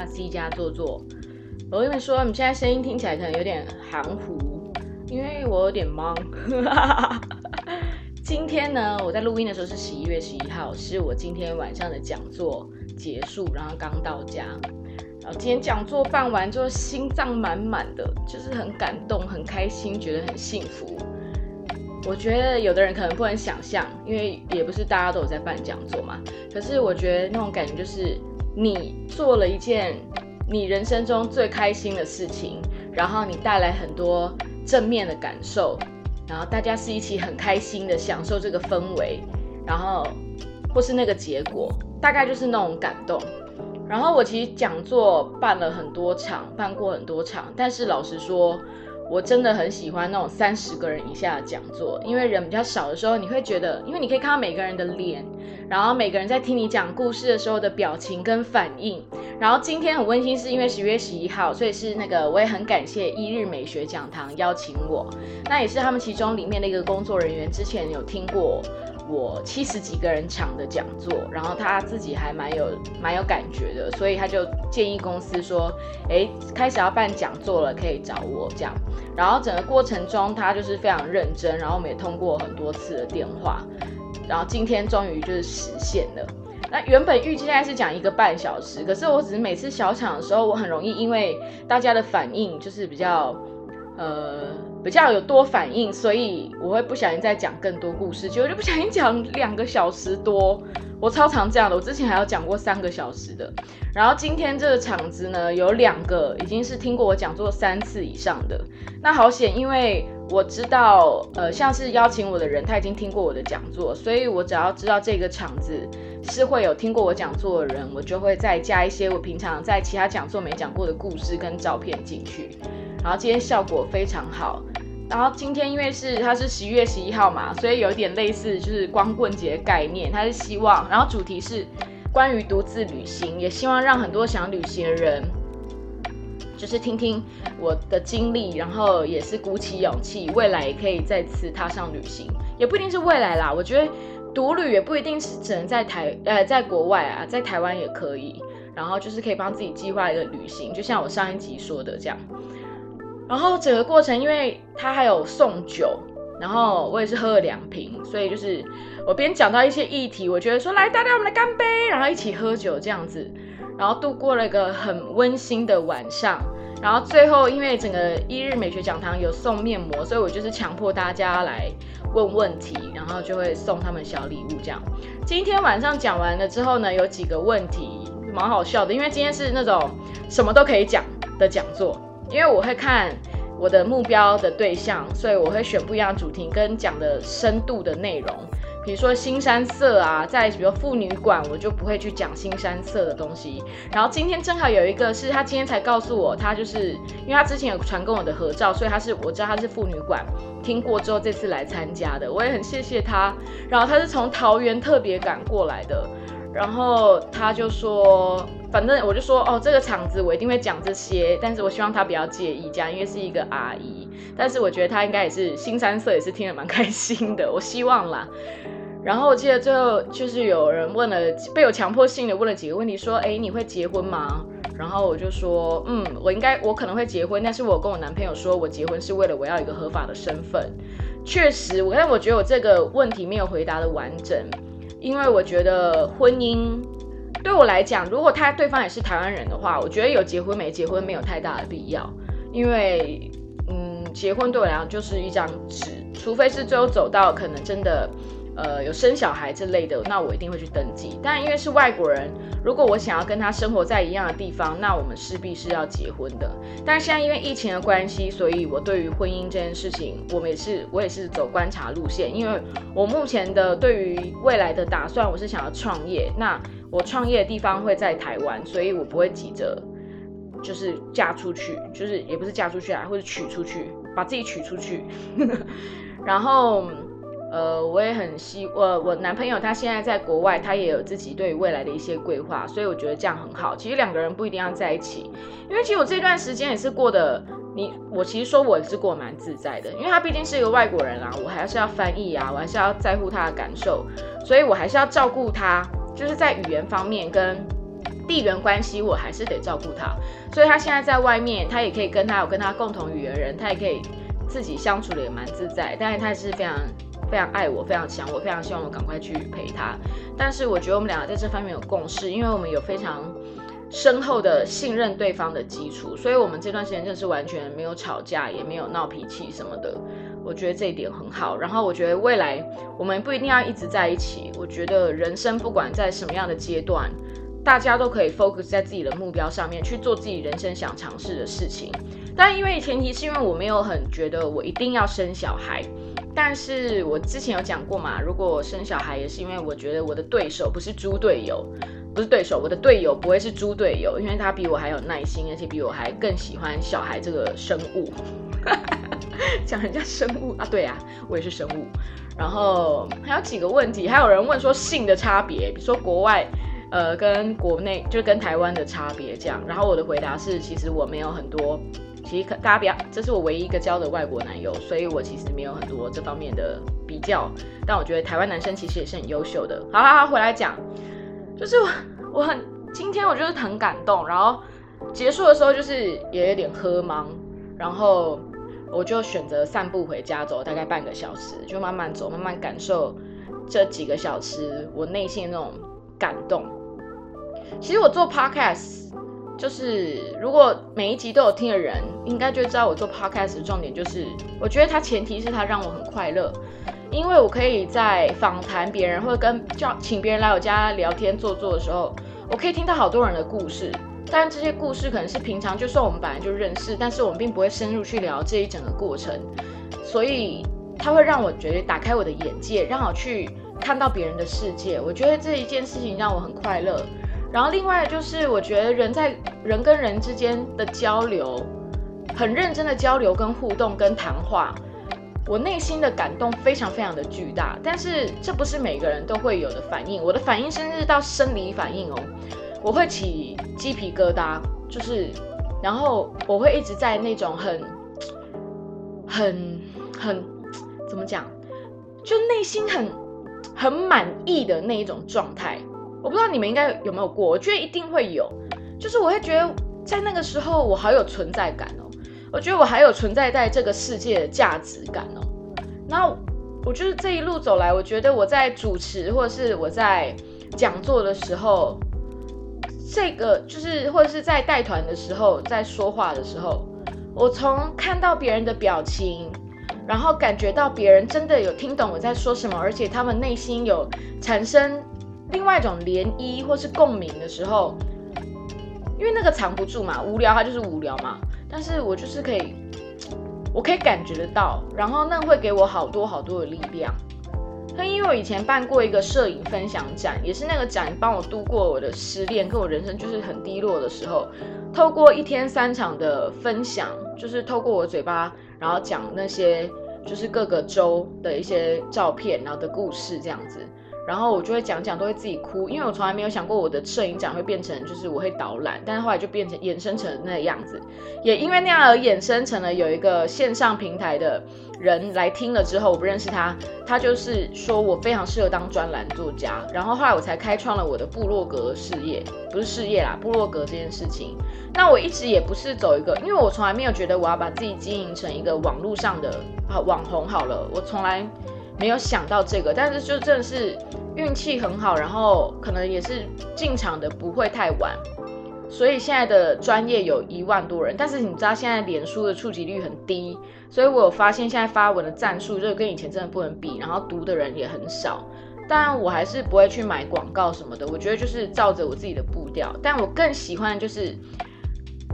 哈 C 加坐坐。我跟你们说，你现在声音听起来可能有点含糊，因为我有点忙。今天呢，我在录音的时候是十一月十一号，是我今天晚上的讲座结束，然后刚到家。然后今天讲座办完之后，心脏满满的，就是很感动、很开心，觉得很幸福。我觉得有的人可能不能想象，因为也不是大家都有在办讲座嘛。可是我觉得那种感觉就是，你做了一件你人生中最开心的事情，然后你带来很多正面的感受，然后大家是一起很开心的享受这个氛围，然后或是那个结果，大概就是那种感动。然后我其实讲座办了很多场，办过很多场，但是老实说。我真的很喜欢那种三十个人以下的讲座，因为人比较少的时候，你会觉得，因为你可以看到每个人的脸，然后每个人在听你讲故事的时候的表情跟反应。然后今天很温馨，是因为十月十一号，所以是那个我也很感谢一日美学讲堂邀请我，那也是他们其中里面的一个工作人员之前有听过。我七十几个人抢的讲座，然后他自己还蛮有蛮有感觉的，所以他就建议公司说，哎，开始要办讲座了，可以找我这样。然后整个过程中，他就是非常认真，然后我们也通过很多次的电话，然后今天终于就是实现了。那原本预计现在是讲一个半小时，可是我只是每次小场的时候，我很容易因为大家的反应就是比较，呃。比较有多反应，所以我会不小心再讲更多故事，结果就不小心讲两个小时多。我超常这样的，我之前还有讲过三个小时的。然后今天这个场子呢，有两个已经是听过我讲座三次以上的。那好险，因为我知道，呃，像是邀请我的人他已经听过我的讲座，所以我只要知道这个场子是会有听过我讲座的人，我就会再加一些我平常在其他讲座没讲过的故事跟照片进去。然后今天效果非常好。然后今天因为是它是十一月十一号嘛，所以有点类似就是光棍节概念。它是希望，然后主题是关于独自旅行，也希望让很多想旅行的人，就是听听我的经历，然后也是鼓起勇气，未来也可以再次踏上旅行。也不一定是未来啦，我觉得独旅也不一定是只能在台呃在国外啊，在台湾也可以。然后就是可以帮自己计划一个旅行，就像我上一集说的这样。然后整个过程，因为他还有送酒，然后我也是喝了两瓶，所以就是我边讲到一些议题，我觉得说来大家我们来干杯，然后一起喝酒这样子，然后度过了一个很温馨的晚上。然后最后因为整个一日美学讲堂有送面膜，所以我就是强迫大家来问问题，然后就会送他们小礼物这样。今天晚上讲完了之后呢，有几个问题蛮好笑的，因为今天是那种什么都可以讲的讲座。因为我会看我的目标的对象，所以我会选不一样主题跟讲的深度的内容。比如说新山色啊，在比如妇女馆，我就不会去讲新山色的东西。然后今天正好有一个是他今天才告诉我，他就是因为他之前有传跟我的合照，所以他是我知道他是妇女馆听过之后这次来参加的，我也很谢谢他。然后他是从桃园特别赶过来的，然后他就说。反正我就说哦，这个场子我一定会讲这些，但是我希望他不要介意这样，因为是一个阿姨。但是我觉得他应该也是新三色，也是听得蛮 开心的，我希望啦。然后我记得最后就是有人问了，被我强迫性的问了几个问题，说哎你会结婚吗？然后我就说嗯，我应该我可能会结婚，但是我跟我男朋友说我结婚是为了我要一个合法的身份。确实，我但我觉得我这个问题没有回答的完整，因为我觉得婚姻。对我来讲，如果他对方也是台湾人的话，我觉得有结婚没结婚没有太大的必要，因为嗯，结婚对我来讲就是一张纸，除非是最后走到可能真的呃有生小孩之类的，那我一定会去登记。但因为是外国人，如果我想要跟他生活在一样的地方，那我们势必是要结婚的。但是现在因为疫情的关系，所以我对于婚姻这件事情，我们也是我也是走观察路线，因为我目前的对于未来的打算，我是想要创业，那。我创业的地方会在台湾，所以我不会急着就是嫁出去，就是也不是嫁出去啊，或者娶出去，把自己娶出去。然后，呃，我也很希我我男朋友他现在在国外，他也有自己对未来的一些规划，所以我觉得这样很好。其实两个人不一定要在一起，因为其实我这段时间也是过得，你我其实说我是过蛮自在的，因为他毕竟是一个外国人啊，我还是要翻译啊，我还是要在乎他的感受，所以我还是要照顾他。就是在语言方面跟地缘关系我还是得照顾他，所以他现在在外面，他也可以跟他有跟他共同语言人，他也可以自己相处的也蛮自在，但是他是非常非常爱我，非常想我，非常希望我赶快去陪他。但是我觉得我们两个在这方面有共识，因为我们有非常深厚的信任对方的基础，所以我们这段时间真是完全没有吵架，也没有闹脾气什么的。我觉得这一点很好。然后我觉得未来我们不一定要一直在一起，我觉得人生不管在什么样的阶段。大家都可以 focus 在自己的目标上面去做自己人生想尝试的事情，但因为前提是因为我没有很觉得我一定要生小孩，但是我之前有讲过嘛，如果生小孩也是因为我觉得我的对手不是猪队友，不是对手，我的队友不会是猪队友，因为他比我还有耐心，而且比我还更喜欢小孩这个生物。讲人家生物啊，对啊，我也是生物。然后还有几个问题，还有人问说性的差别，比如说国外。呃，跟国内就是跟台湾的差别这样，然后我的回答是，其实我没有很多，其实可大家不要，这是我唯一一个交的外国男友，所以我其实没有很多这方面的比较，但我觉得台湾男生其实也是很优秀的。好好好，回来讲，就是我我很今天我就是很感动，然后结束的时候就是也有点喝懵，然后我就选择散步回家，走大概半个小时，就慢慢走，慢慢感受这几个小时我内心那种感动。其实我做 podcast，就是如果每一集都有听的人，应该就知道我做 podcast 的重点就是，我觉得它前提是它让我很快乐，因为我可以在访谈别人或者跟叫请别人来我家聊天坐坐的时候，我可以听到好多人的故事，但这些故事可能是平常就算我们本来就认识，但是我们并不会深入去聊这一整个过程，所以它会让我觉得打开我的眼界，让我去看到别人的世界。我觉得这一件事情让我很快乐。然后另外就是，我觉得人在人跟人之间的交流，很认真的交流跟互动跟谈话，我内心的感动非常非常的巨大。但是这不是每个人都会有的反应，我的反应甚至到生理反应哦，我会起鸡皮疙瘩，就是，然后我会一直在那种很很很怎么讲，就内心很很满意的那一种状态。我不知道你们应该有没有过，我觉得一定会有，就是我会觉得在那个时候我好有存在感哦，我觉得我还有存在在这个世界的价值感哦。然后我就是这一路走来，我觉得我在主持或者是我在讲座的时候，这个就是或者是在带团的时候，在说话的时候，我从看到别人的表情，然后感觉到别人真的有听懂我在说什么，而且他们内心有产生。另外一种涟漪或是共鸣的时候，因为那个藏不住嘛，无聊它就是无聊嘛。但是我就是可以，我可以感觉得到，然后那会给我好多好多的力量。那因为我以前办过一个摄影分享展，也是那个展帮我度过我的失恋，跟我人生就是很低落的时候，透过一天三场的分享，就是透过我嘴巴，然后讲那些就是各个州的一些照片，然后的故事这样子。然后我就会讲讲，都会自己哭，因为我从来没有想过我的摄影展会变成就是我会导览，但是后来就变成衍生成那个样子，也因为那样而衍生成了有一个线上平台的人来听了之后，我不认识他，他就是说我非常适合当专栏作家，然后后来我才开创了我的部落格事业，不是事业啦，部落格这件事情。那我一直也不是走一个，因为我从来没有觉得我要把自己经营成一个网络上的啊网红好了，我从来。没有想到这个，但是就真的是运气很好，然后可能也是进场的不会太晚，所以现在的专业有一万多人。但是你知道现在脸书的触及率很低，所以我有发现现在发文的赞数就跟以前真的不能比，然后读的人也很少。但我还是不会去买广告什么的，我觉得就是照着我自己的步调。但我更喜欢就是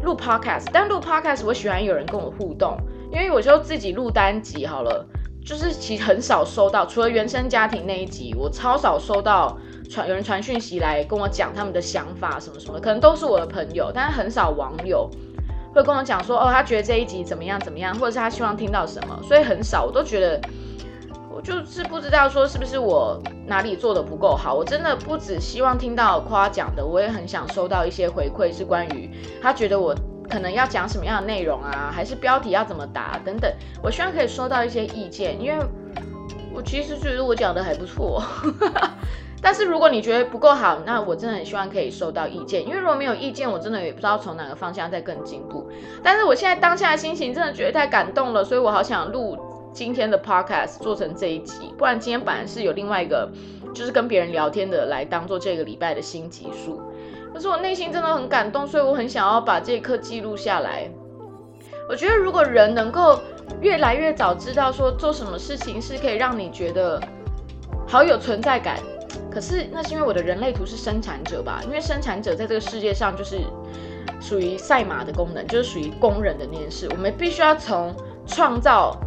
录 podcast，但录 podcast 我喜欢有人跟我互动，因为我就自己录单集好了。就是其实很少收到，除了原生家庭那一集，我超少收到传有人传讯息来跟我讲他们的想法什么什么，可能都是我的朋友，但是很少网友会跟我讲说，哦，他觉得这一集怎么样怎么样，或者是他希望听到什么，所以很少，我都觉得我就是不知道说是不是我哪里做的不够好，我真的不只希望听到夸奖的，我也很想收到一些回馈，是关于他觉得我。可能要讲什么样的内容啊，还是标题要怎么打等等，我希望可以收到一些意见，因为我其实觉得我讲的还不错，但是如果你觉得不够好，那我真的很希望可以收到意见，因为如果没有意见，我真的也不知道从哪个方向再更进步。但是我现在当下的心情真的觉得太感动了，所以我好想录今天的 podcast 做成这一集，不然今天本来是有另外一个就是跟别人聊天的来当做这个礼拜的新集数。可是我内心真的很感动，所以我很想要把这一刻记录下来。我觉得如果人能够越来越早知道说做什么事情是可以让你觉得好有存在感，可是那是因为我的人类图是生产者吧？因为生产者在这个世界上就是属于赛马的功能，就是属于工人的那件事。我们必须要从创造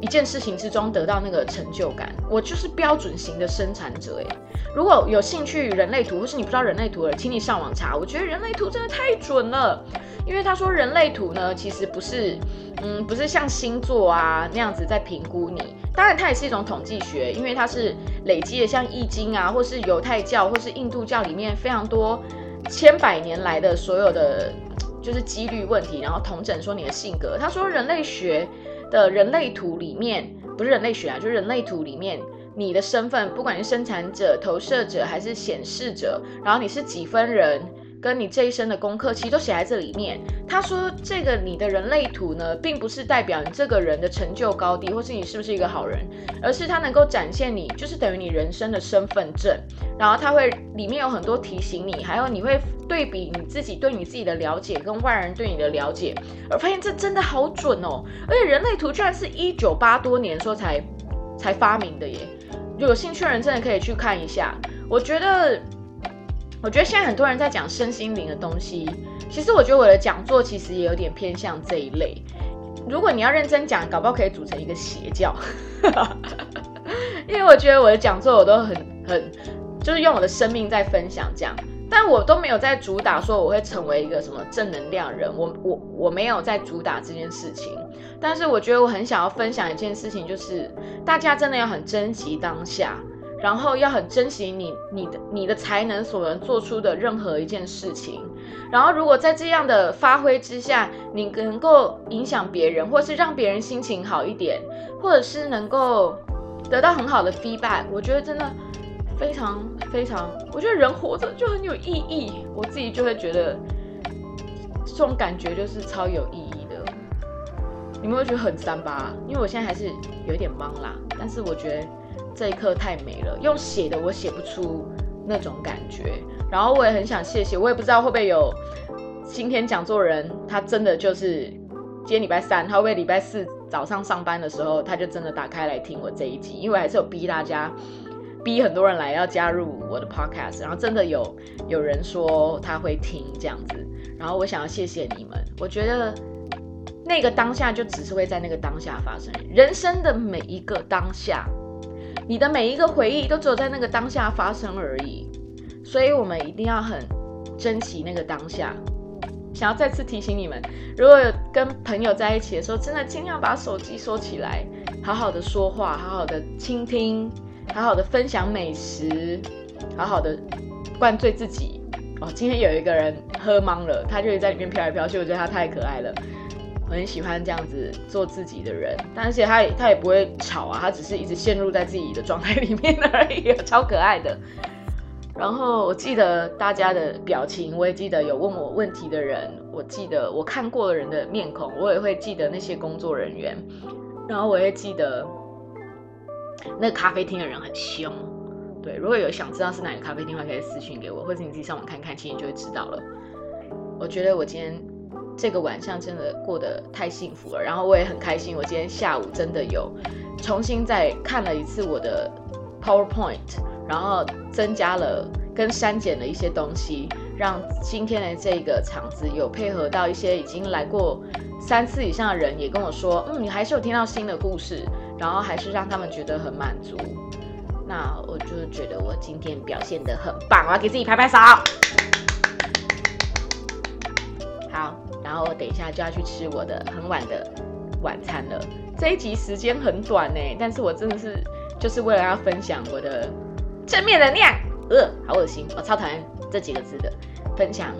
一件事情之中得到那个成就感。我就是标准型的生产者诶。如果有兴趣人类图，或是你不知道人类图的，请你上网查。我觉得人类图真的太准了，因为他说人类图呢，其实不是，嗯，不是像星座啊那样子在评估你。当然，它也是一种统计学，因为它是累积的，像易经啊，或是犹太教，或是印度教里面非常多千百年来的所有的就是几率问题，然后统整说你的性格。他说人类学的人类图里面，不是人类学啊，就是人类图里面。你的身份，不管是生产者、投射者还是显示者，然后你是几分人，跟你这一生的功课，其实都写在这里面。他说，这个你的人类图呢，并不是代表你这个人的成就高低，或是你是不是一个好人，而是它能够展现你，就是等于你人生的身份证。然后它会里面有很多提醒你，还有你会对比你自己对你自己的了解跟外人对你的了解，而发现这真的好准哦。而且人类图居然是一九八多年说才才发明的耶。有兴趣的人真的可以去看一下。我觉得，我觉得现在很多人在讲身心灵的东西，其实我觉得我的讲座其实也有点偏向这一类。如果你要认真讲，搞不好可以组成一个邪教，因为我觉得我的讲座我都很很，就是用我的生命在分享这样。但我都没有在主打说我会成为一个什么正能量人，我我我没有在主打这件事情。但是我觉得我很想要分享一件事情，就是大家真的要很珍惜当下，然后要很珍惜你你的你的才能所能做出的任何一件事情。然后如果在这样的发挥之下，你能够影响别人，或是让别人心情好一点，或者是能够得到很好的 feedback，我觉得真的。非常非常，我觉得人活着就很有意义，我自己就会觉得这种感觉就是超有意义的。你们会觉得很三八，因为我现在还是有点懵啦，但是我觉得这一刻太美了，用写的我写不出那种感觉。然后我也很想谢谢，我也不知道会不会有今天讲座人，他真的就是今天礼拜三，他会不会礼拜四早上上班的时候，他就真的打开来听我这一集，因为还是有逼大家。逼很多人来要加入我的 podcast，然后真的有有人说他会听这样子，然后我想要谢谢你们。我觉得那个当下就只是会在那个当下发生，人生的每一个当下，你的每一个回忆都只有在那个当下发生而已。所以我们一定要很珍惜那个当下。想要再次提醒你们，如果跟朋友在一起的时候，真的尽量把手机收起来，好好的说话，好好的倾听。好好的分享美食，好好的灌醉自己哦。今天有一个人喝懵了，他就在里面飘来飘去，我觉得他太可爱了。我很喜欢这样子做自己的人，但是他也他也不会吵啊，他只是一直陷入在自己的状态里面而已，超可爱的。然后我记得大家的表情，我也记得有问我问题的人，我记得我看过的人的面孔，我也会记得那些工作人员，然后我也记得。那个咖啡厅的人很凶，对。如果有想知道是哪个咖啡厅的话，可以私信给我，或者你自己上网看看，其实你就会知道了。我觉得我今天这个晚上真的过得太幸福了，然后我也很开心。我今天下午真的有重新再看了一次我的 PowerPoint，然后增加了跟删减了一些东西，让今天的这个场子有配合到一些已经来过三次以上的人，也跟我说，嗯，你还是有听到新的故事。然后还是让他们觉得很满足，那我就觉得我今天表现的很棒，我要给自己拍拍手。好，然后我等一下就要去吃我的很晚的晚餐了。这一集时间很短呢，但是我真的是就是为了要分享我的正面能量。呃，好恶心，我超讨厌这几个字的，分享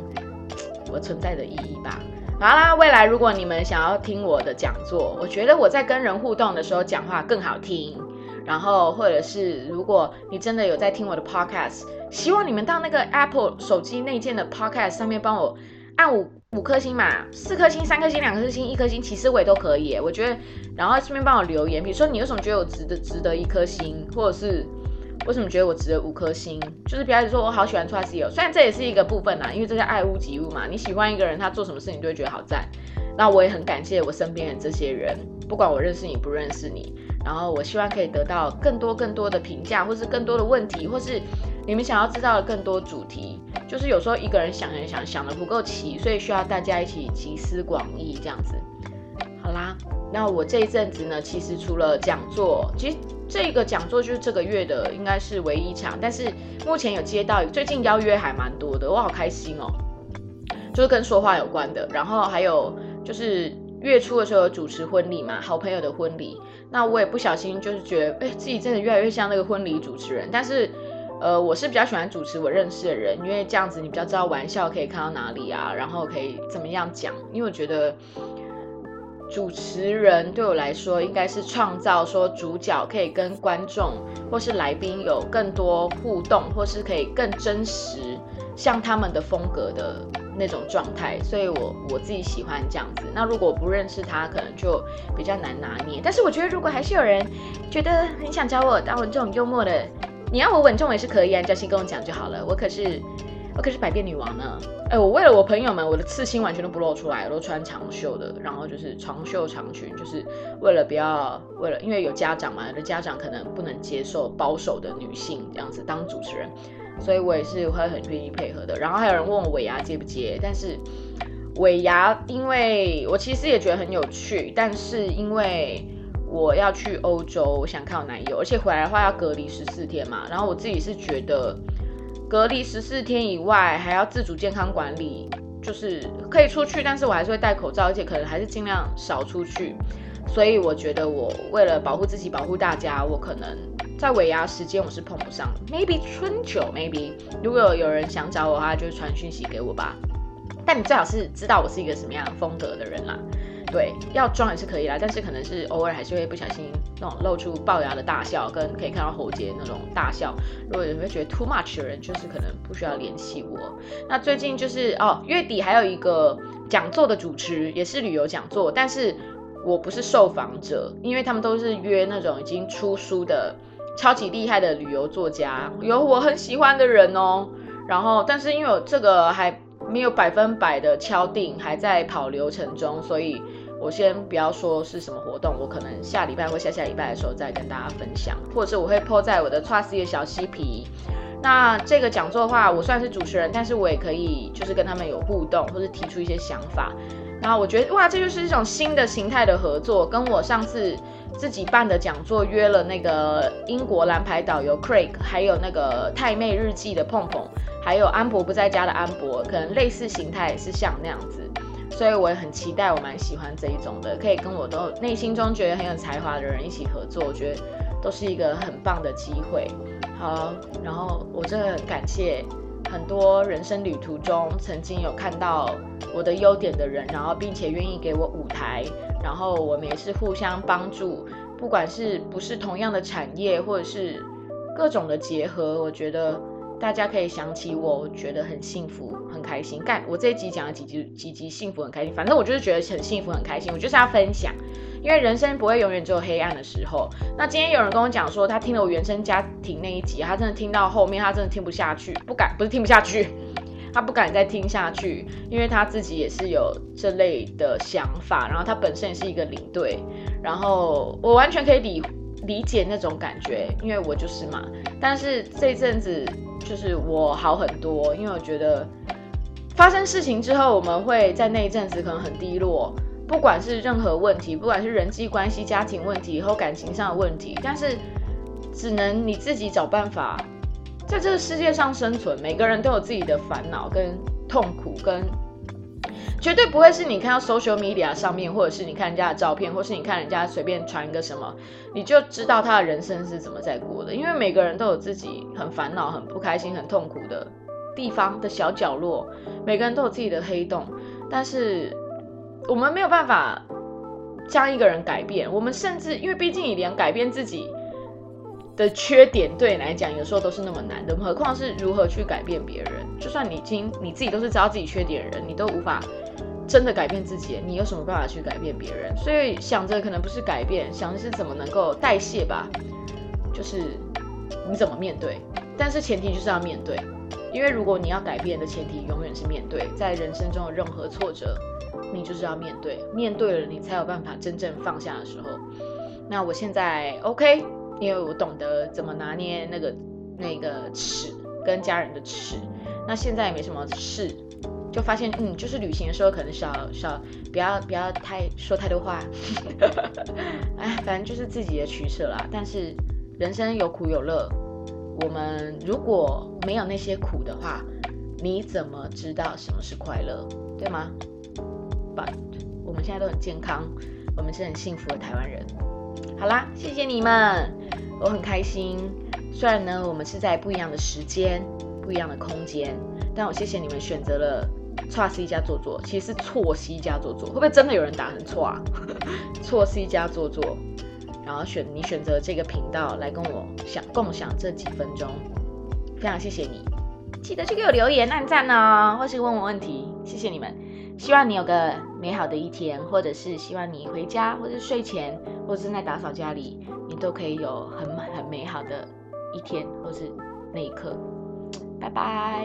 我存在的意义吧。好啦，未来如果你们想要听我的讲座，我觉得我在跟人互动的时候讲话更好听。然后或者是如果你真的有在听我的 podcast，希望你们到那个 Apple 手机内建的 podcast 上面帮我按五五颗星嘛，四颗星、三颗星、两颗星、一颗星，其实我也都可以。我觉得，然后顺便帮我留言，比如说你为什么觉得我值得值得一颗星，或者是。为什么觉得我值得五颗星？就是比方说，我好喜欢 Trusty 哦，虽然这也是一个部分啦，因为这是爱屋及乌嘛。你喜欢一个人，他做什么事情都会觉得好赞。那我也很感谢我身边的这些人，不管我认识你不认识你，然后我希望可以得到更多更多的评价，或是更多的问题，或是你们想要知道的更多主题。就是有时候一个人想很想想的不够齐，所以需要大家一起集思广益这样子。好啦，那我这一阵子呢，其实除了讲座，其实。这个讲座就是这个月的，应该是唯一场。但是目前有接到，最近邀约还蛮多的，我好开心哦。就是跟说话有关的，然后还有就是月初的时候有主持婚礼嘛，好朋友的婚礼。那我也不小心就是觉得，哎，自己真的越来越像那个婚礼主持人。但是，呃，我是比较喜欢主持我认识的人，因为这样子你比较知道玩笑可以看到哪里啊，然后可以怎么样讲。因为我觉得。主持人对我来说，应该是创造说主角可以跟观众或是来宾有更多互动，或是可以更真实，像他们的风格的那种状态。所以我我自己喜欢这样子。那如果不认识他，可能就比较难拿捏。但是我觉得，如果还是有人觉得很想找我当我这种幽默的，你要我稳重也是可以啊，交心跟我讲就好了。我可是。我可是百变女王呢！哎，我为了我朋友们，我的刺青完全都不露出来，我都穿长袖的，然后就是长袖长裙，就是为了不要为了，因为有家长嘛，有的家长可能不能接受保守的女性这样子当主持人，所以我也是会很愿意配合的。然后还有人问我尾牙接不接，但是尾牙，因为我其实也觉得很有趣，但是因为我要去欧洲，我想看我男友，而且回来的话要隔离十四天嘛，然后我自己是觉得。隔离十四天以外，还要自主健康管理，就是可以出去，但是我还是会戴口罩，而且可能还是尽量少出去。所以我觉得，我为了保护自己、保护大家，我可能在尾牙时间我是碰不上。Maybe 春酒，Maybe 如果有人想找我的话，就传讯息给我吧。但你最好是知道我是一个什么样的风格的人啦。对，要装也是可以啦，但是可能是偶尔还是会不小心那种露出龅牙的大笑，跟可以看到喉结那种大笑。如果有没有觉得 too much 的人，就是可能不需要联系我。那最近就是哦，月底还有一个讲座的主持，也是旅游讲座，但是我不是受访者，因为他们都是约那种已经出书的超级厉害的旅游作家，有我很喜欢的人哦。然后，但是因为我这个还没有百分百的敲定，还在跑流程中，所以。我先不要说是什么活动，我可能下礼拜或下下礼拜的时候再跟大家分享，或者是我会 po 在我的 Trust 的小嬉皮。那这个讲座的话，我算是主持人，但是我也可以就是跟他们有互动，或者提出一些想法。然后我觉得哇，这就是一种新的形态的合作，跟我上次自己办的讲座约了那个英国蓝牌导游 Craig，还有那个太妹日记的碰碰，还有安博不在家的安博，可能类似形态是像那样子。所以我也很期待，我蛮喜欢这一种的，可以跟我都内心中觉得很有才华的人一起合作，我觉得都是一个很棒的机会。好，然后我真的很感谢很多人生旅途中曾经有看到我的优点的人，然后并且愿意给我舞台，然后我们也是互相帮助，不管是不是同样的产业，或者是各种的结合，我觉得。大家可以想起我，我觉得很幸福、很开心。干，我这一集讲了几集，几集幸福、很开心。反正我就是觉得很幸福、很开心。我就是要分享，因为人生不会永远只有黑暗的时候。那今天有人跟我讲说，他听了我原生家庭那一集，他真的听到后面，他真的听不下去，不敢，不是听不下去，他不敢再听下去，因为他自己也是有这类的想法，然后他本身也是一个领队，然后我完全可以理理解那种感觉，因为我就是嘛。但是这阵子。就是我好很多，因为我觉得发生事情之后，我们会在那一阵子可能很低落，不管是任何问题，不管是人际关系、家庭问题以后感情上的问题，但是只能你自己找办法在这个世界上生存。每个人都有自己的烦恼跟痛苦跟。绝对不会是你看到 social media 上面，或者是你看人家的照片，或是你看人家随便传一个什么，你就知道他的人生是怎么在过的。因为每个人都有自己很烦恼、很不开心、很痛苦的地方的小角落，每个人都有自己的黑洞。但是我们没有办法将一个人改变，我们甚至因为毕竟你连改变自己的缺点对你来讲，有时候都是那么难的，何况是如何去改变别人？就算你已经你自己都是知道自己缺点的人，你都无法真的改变自己，你有什么办法去改变别人？所以想着可能不是改变，想的是怎么能够代谢吧，就是你怎么面对。但是前提就是要面对，因为如果你要改变的前提永远是面对，在人生中的任何挫折，你就是要面对，面对了你才有办法真正放下的时候。那我现在 OK。因为我懂得怎么拿捏那个那个尺跟家人的尺，那现在也没什么事，就发现嗯，就是旅行的时候可能少少不要不要太说太多话，哎，反正就是自己的取舍啦。但是人生有苦有乐，我们如果没有那些苦的话，你怎么知道什么是快乐，对吗？But 我们现在都很健康，我们是很幸福的台湾人。好啦，谢谢你们，我很开心。虽然呢，我们是在不一样的时间、不一样的空间，但我谢谢你们选择了错 C 加做做，其实是错 C 加做做，会不会真的有人打成错啊？错 C 加做做，然后选你选择这个频道来跟我享共享这几分钟，非常谢谢你，记得去给我留言、按赞哦，或是问我问题，谢谢你们。希望你有个美好的一天，或者是希望你回家，或者睡前，或者是在打扫家里，你都可以有很很美好的一天，或是那一刻。拜拜。